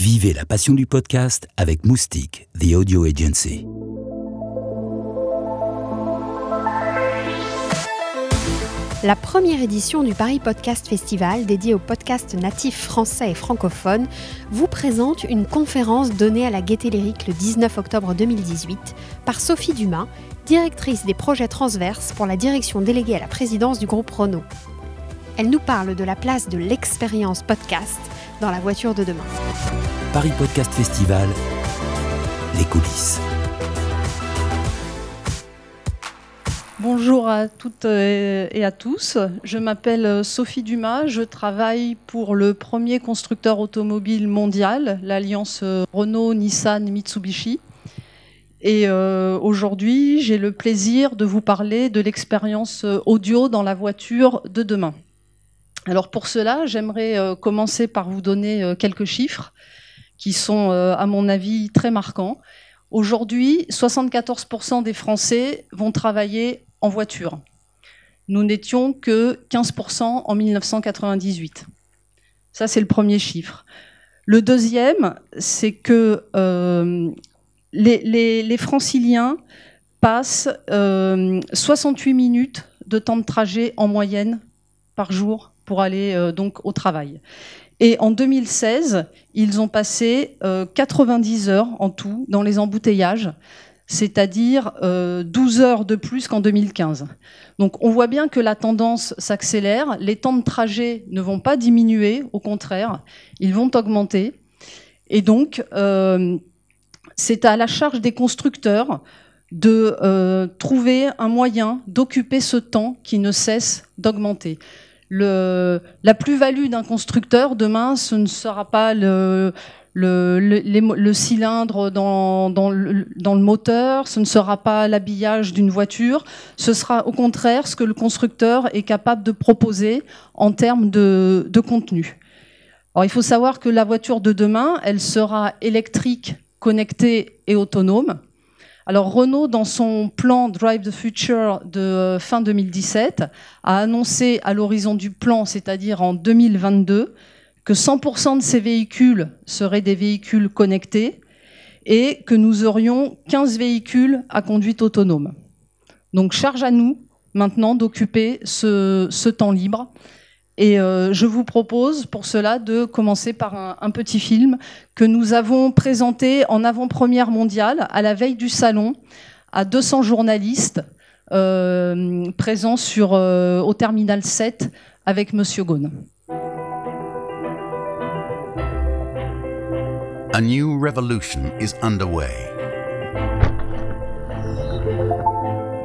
Vivez la passion du podcast avec Moustique, The Audio Agency. La première édition du Paris Podcast Festival, dédiée aux podcasts natifs français et francophones, vous présente une conférence donnée à la Gaîté Lyrique le 19 octobre 2018 par Sophie Dumas, directrice des projets transverses pour la direction déléguée à la présidence du groupe Renault. Elle nous parle de la place de l'expérience podcast dans la voiture de demain. Paris Podcast Festival, les coulisses. Bonjour à toutes et à tous. Je m'appelle Sophie Dumas. Je travaille pour le premier constructeur automobile mondial, l'alliance Renault-Nissan-Mitsubishi. Et euh, aujourd'hui, j'ai le plaisir de vous parler de l'expérience audio dans la voiture de demain. Alors pour cela, j'aimerais euh, commencer par vous donner euh, quelques chiffres qui sont, à mon avis, très marquants. Aujourd'hui, 74% des Français vont travailler en voiture. Nous n'étions que 15% en 1998. Ça, c'est le premier chiffre. Le deuxième, c'est que euh, les, franciliens passent 68 euh, minutes de temps de trajet en moyenne par jour pour aller euh, donc au travail. Et en 2016, ils ont passé 90 heures en tout dans les embouteillages c'est-à-dire 12 euh, heures de plus qu'en 2015. Donc on voit bien que la tendance s'accélère, les temps de trajet ne vont pas diminuer, au contraire, ils vont augmenter. Et donc euh, c'est à la charge des constructeurs de euh, trouver un moyen d'occuper ce temps qui ne cesse d'augmenter. La plus-value d'un constructeur demain, ce ne sera pas le, cylindre dans, le, moteur, ce ne sera pas l'habillage d'une voiture, ce sera au contraire ce que le constructeur est capable de proposer en termes de, de contenu. Alors, il faut savoir que la voiture de demain, elle sera électrique, connectée et autonome. Alors Renault, dans son plan Drive the Future de fin 2017, a annoncé à l'horizon du plan, c'est-à-dire en 2022, que 100% de ces véhicules seraient des véhicules connectés et que nous aurions 15 véhicules à conduite autonome. Donc charge à nous maintenant d'occuper ce, temps libre. Et euh, je vous propose pour cela de commencer par un, petit film que nous avons présenté en avant-première mondiale à la veille du salon à 200 journalistes euh, présents sur, euh, au terminal 7 avec Monsieur underway.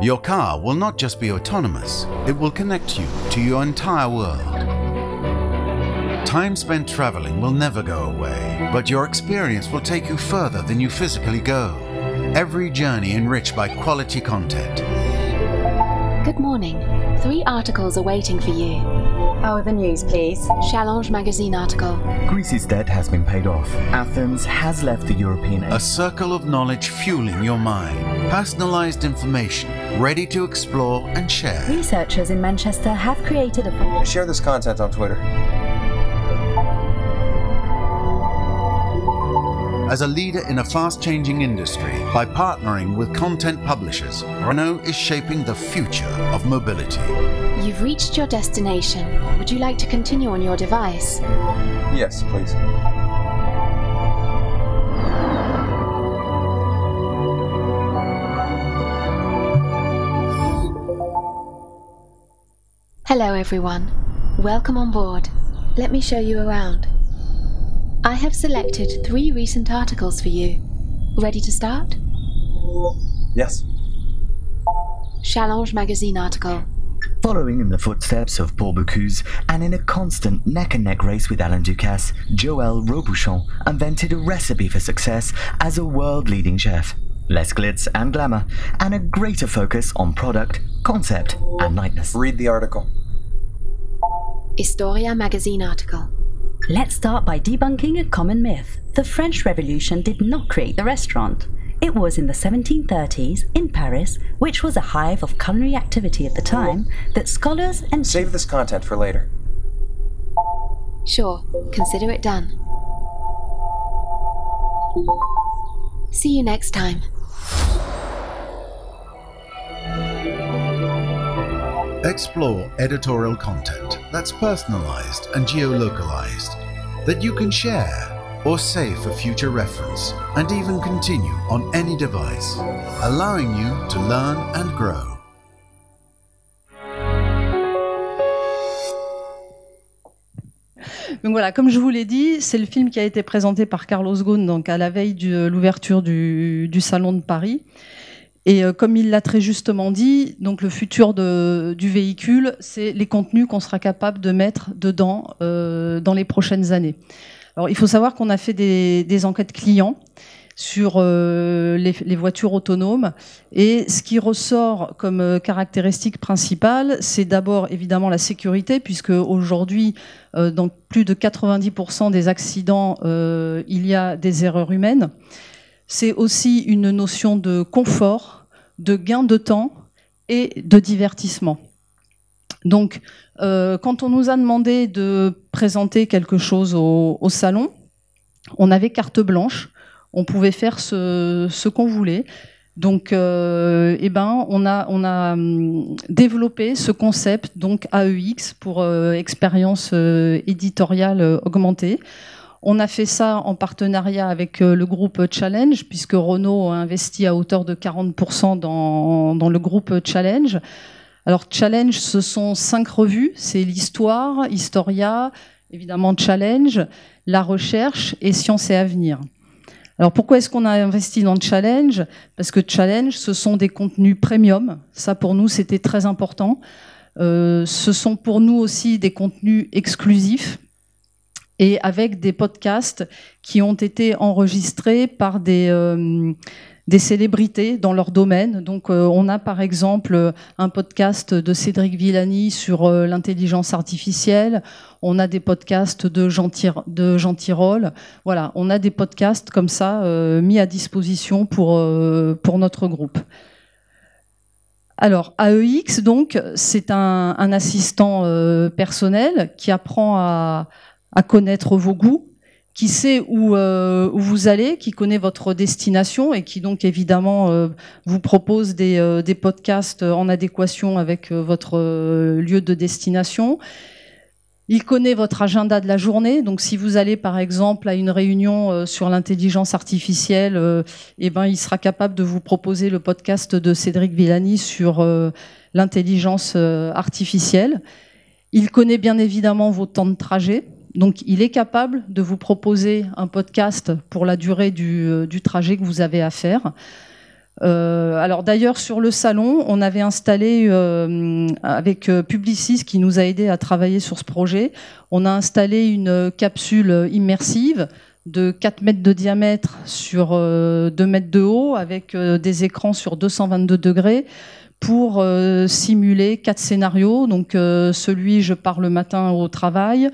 Your car will not just be autonomous, it will connect you to your entire world. Time spent traveling will never go away, but your experience will take you further than you physically go. Every journey enriched by quality content. Good morning. Three articles are waiting for you. Oh, the news, please. Challenge magazine article. Greece's debt has been paid off. Athens has left the European. A circle of knowledge fueling your mind. Personalized information, ready to explore and share. Researchers in Manchester have created a. Share this content on Twitter. As a leader in a fast changing industry, by partnering with content publishers, Renault is shaping the future of mobility. You've reached your destination. Would you like to continue on your device? Yes, please. Hello, everyone. Welcome on board. Let me show you around. I have selected three recent articles for you. Ready to start? Yes. Challenge magazine article. Following in the footsteps of Paul Bocuse and in a constant neck and neck race with Alain Ducasse, Joël Robuchon invented a recipe for success as a world leading chef. Less glitz and glamour, and a greater focus on product, concept, and lightness. Read the article. Historia magazine article. Let's start by debunking a common myth. The French Revolution did not create the restaurant. It was in the 1730s, in Paris, which was a hive of culinary activity at the time, that scholars and. Save this content for later. Sure, consider it done. See you next time. Explore editorial content that's personalized and geolocalized that you can share or save for future reference and even continue on any device, allowing you to learn and grow. Donc voilà, comme je vous l'ai dit, c'est le film qui a été présenté par Carlos Ghosn donc à la veille de l'ouverture du, du, Salon de Paris. Et euh, comme il l'a très justement dit, donc le futur du véhicule, c'est les contenus qu'on sera capable de mettre dedans euh, dans les prochaines années. Alors il faut savoir qu'on a fait des, enquêtes clients sur euh, les, voitures autonomes. Et ce qui ressort comme caractéristique principale, c'est d'abord évidemment la sécurité, puisque aujourd'hui, dans plus de 90% des accidents, il y a des erreurs humaines. C'est aussi une notion de confort, de gain de temps et de divertissement. Donc, euh, quand on nous a demandé de présenter quelque chose au, salon, on avait carte blanche on pouvait faire ce, qu'on voulait. Donc, euh, eh ben, on a, hum, développé ce concept, donc AEX, pour euh, expérience éditoriale augmentée. On a fait ça en partenariat avec euh, le groupe Challenge, puisque Renault a investi à hauteur de 40% dans, le groupe Challenge. Alors, Challenge, ce sont cinq revues. C'est l'histoire, Historia, évidemment Challenge, la recherche et Science et Avenir. Alors pourquoi est-ce qu'on a investi dans Challenge? Parce que Challenge, ce sont des contenus premium. Ça pour nous, c'était très important. Euh, ce sont pour nous aussi des contenus exclusifs et avec des podcasts qui ont été enregistrés par des, euh, célébrités dans leur domaine. Donc, euh, on a par exemple un podcast de Cédric Villani sur euh, l'intelligence artificielle. On a des podcasts de Jean, Tir de. Voilà, on a des podcasts comme ça mis à disposition pour, pour notre groupe. Alors, AEX, donc, c'est un, assistant personnel qui apprend à, à connaître vos goûts, qui sait où, euh, où, vous allez, qui connaît votre destination et qui donc évidemment euh, vous propose des, euh, des, podcasts en adéquation avec euh, votre euh, lieu de destination. Il connaît votre agenda de la journée, donc si vous allez par exemple à une réunion euh, sur l'intelligence artificielle, eh ben il sera capable de vous proposer le podcast de Cédric Villani sur l'intelligence artificielle. Il connaît bien évidemment vos temps de trajet, donc, il est capable de vous proposer un podcast pour la durée du, euh, trajet que vous avez à faire. Euh, alors d'ailleurs sur le salon, on avait installé euh, avec Publicis qui nous a aidé à travailler sur ce projet, on a installé une capsule immersive de 4 mètres de diamètre sur 2 euh, mètres de haut avec des écrans sur 222 degrés pour simuler quatre scénarios. Donc celui je pars le matin au travail,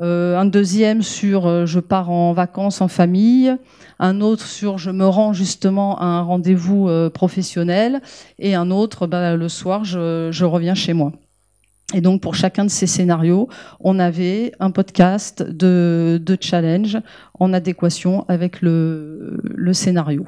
un deuxième sur euh, je pars en vacances en famille, un autre sur je me rends justement à un rendez-vous euh, professionnel, et un autre bah, le soir je, reviens chez moi. Et donc pour chacun de ces scénarios, on avait un podcast de, de challenge en adéquation avec le, le scénario.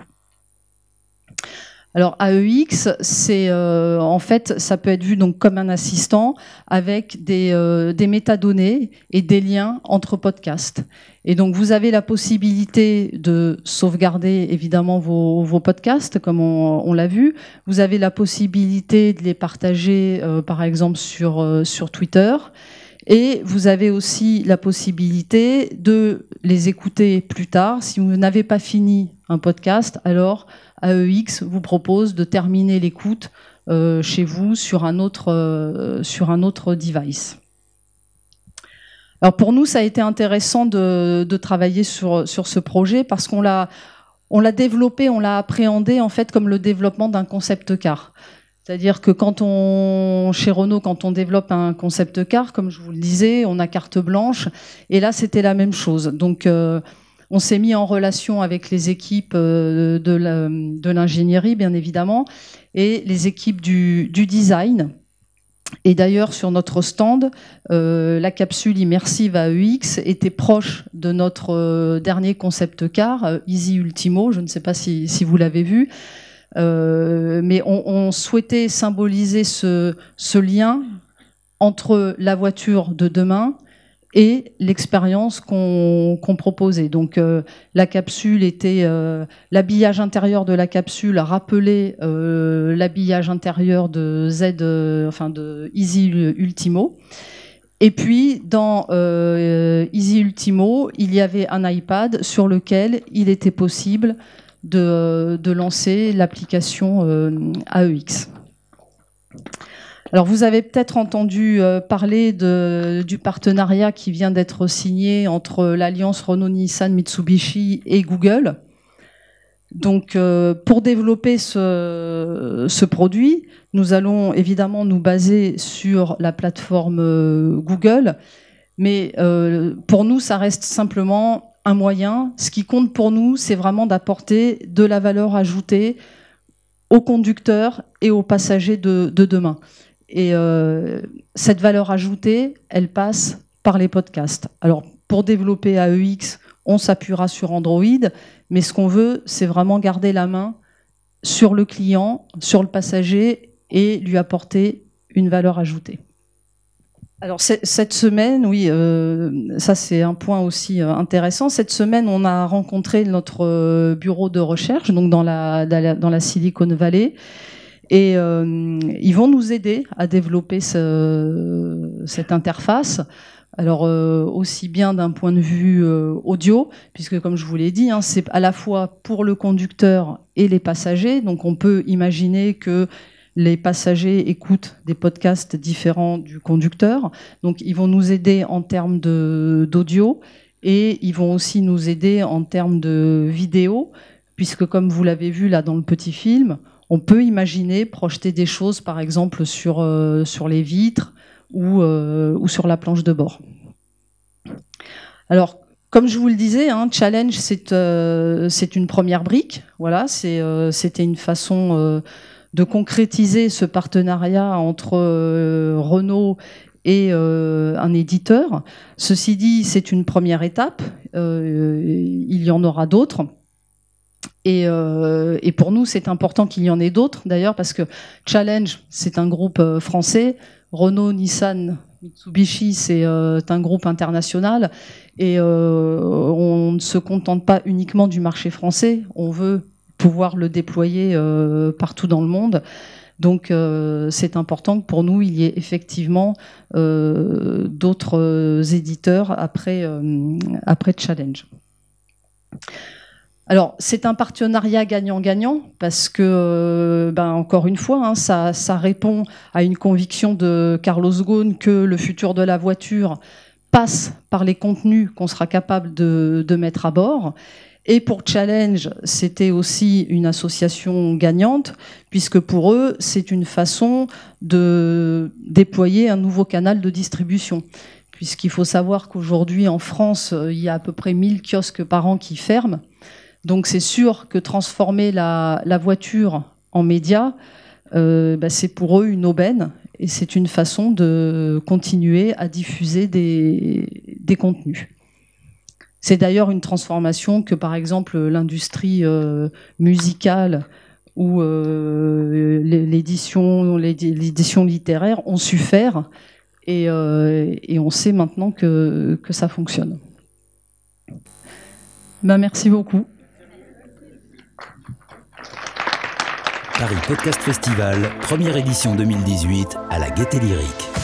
Alors AEX, c'est euh, en fait, ça peut être vu donc comme un assistant avec des, euh, des métadonnées et des liens entre podcasts. Et donc vous avez la possibilité de sauvegarder évidemment vos, vos podcasts, comme on, l'a vu. Vous avez la possibilité de les partager, euh, par exemple sur sur Twitter. Et vous avez aussi la possibilité de les écouter plus tard. Si vous n'avez pas fini un podcast, alors AEX vous propose de terminer l'écoute euh, chez vous sur un autre, euh, sur un autre device. Alors pour nous, ça a été intéressant de, travailler sur, ce projet parce qu'on l'a l'a développé, on l'a appréhendé en fait comme le développement d'un concept car. C'est-à-dire que quand on, chez Renault, quand on développe un concept car, comme je vous le disais, on a carte blanche. Et là, c'était la même chose. Donc, euh, on s'est mis en relation avec les équipes euh, de l'ingénierie, bien évidemment, et les équipes du, design. Et d'ailleurs, sur notre stand, euh, la capsule immersive AEX était proche de notre dernier concept car, Easy Ultimo. Je ne sais pas si, vous l'avez vu. Mais on, souhaitait symboliser ce, ce lien entre la voiture de demain et l'expérience qu'on proposait. Donc euh, la capsule était euh, l'habillage intérieur de la capsule rappelait euh, l'habillage intérieur de Z, enfin de Easy Ultimo. Et puis dans Easy Ultimo, il y avait un iPad sur lequel il était possible de, lancer l'application AEX. Alors vous avez peut-être entendu euh, parler du partenariat qui vient d'être signé entre l'alliance Renault-Nissan Mitsubishi et Google. Donc euh, pour développer ce, produit, nous allons évidemment nous baser sur la plateforme euh, Google, mais pour nous, ça reste simplement un moyen. Ce qui compte pour nous, c'est vraiment d'apporter de la valeur ajoutée aux conducteurs et aux passagers de demain. Et euh, cette valeur ajoutée, elle passe par les podcasts. Alors, pour développer AEX, on s'appuiera sur Android, mais ce qu'on veut, c'est vraiment garder la main sur le client, sur le passager et lui apporter une valeur ajoutée. Alors cette semaine, oui, euh, ça c'est un point aussi euh, intéressant. Cette semaine, on a rencontré notre bureau de recherche, donc dans la, dans la Silicon Valley, et euh, ils vont nous aider à développer ce, cette interface. Alors euh, aussi bien d'un point de vue euh, audio, puisque comme je vous l'ai dit, hein, c'est à la fois pour le conducteur et les passagers. Donc on peut imaginer que les passagers écoutent des podcasts différents du conducteur. Donc ils vont nous aider en termes d'audio et ils vont aussi nous aider en termes de vidéo, puisque comme vous l'avez vu là dans le petit film, on peut imaginer projeter des choses, par exemple, sur, euh, sur les vitres ou, euh, ou, sur la planche de bord. Alors, comme je vous le disais, hein, Challenge, c'est euh, une première brique. Voilà, c'était une façon de concrétiser ce partenariat entre Renault et un éditeur. Ceci dit, c'est une première étape. il y en aura d'autres. Euh, et, pour nous, c'est important qu'il y en ait d'autres, d'ailleurs, parce que Challenge, c'est un groupe euh, français. Renault, Nissan, Mitsubishi, c'est euh, un groupe international. Et on ne se contente pas uniquement du marché français. On veut pouvoir le déployer partout dans le monde. Donc c'est important que pour nous, il y ait effectivement d'autres éditeurs après, après Challenge. Alors, c'est un partenariat gagnant-gagnant parce que, euh, ben, encore une fois, hein, ça, répond à une conviction de Carlos Ghosn que le futur de la voiture passe par les contenus qu'on sera capable de, mettre à bord. Et pour Challenge, c'était aussi une association gagnante, puisque pour eux, c'est une façon de déployer un nouveau canal de distribution. Puisqu'il faut savoir qu'aujourd'hui, en France, il y a à peu près 1000 kiosques par an qui ferment. Donc c'est sûr que transformer la, voiture en média, euh, bah, c'est pour eux une aubaine et c'est une façon de continuer à diffuser des, contenus. C'est d'ailleurs une transformation que, par exemple, l'industrie euh, musicale ou euh, l'édition, littéraire ont su faire, et, on sait maintenant que, ça fonctionne. Ben, merci beaucoup. Paris Podcast Festival, première édition 2018 à la Gaîté Lyrique.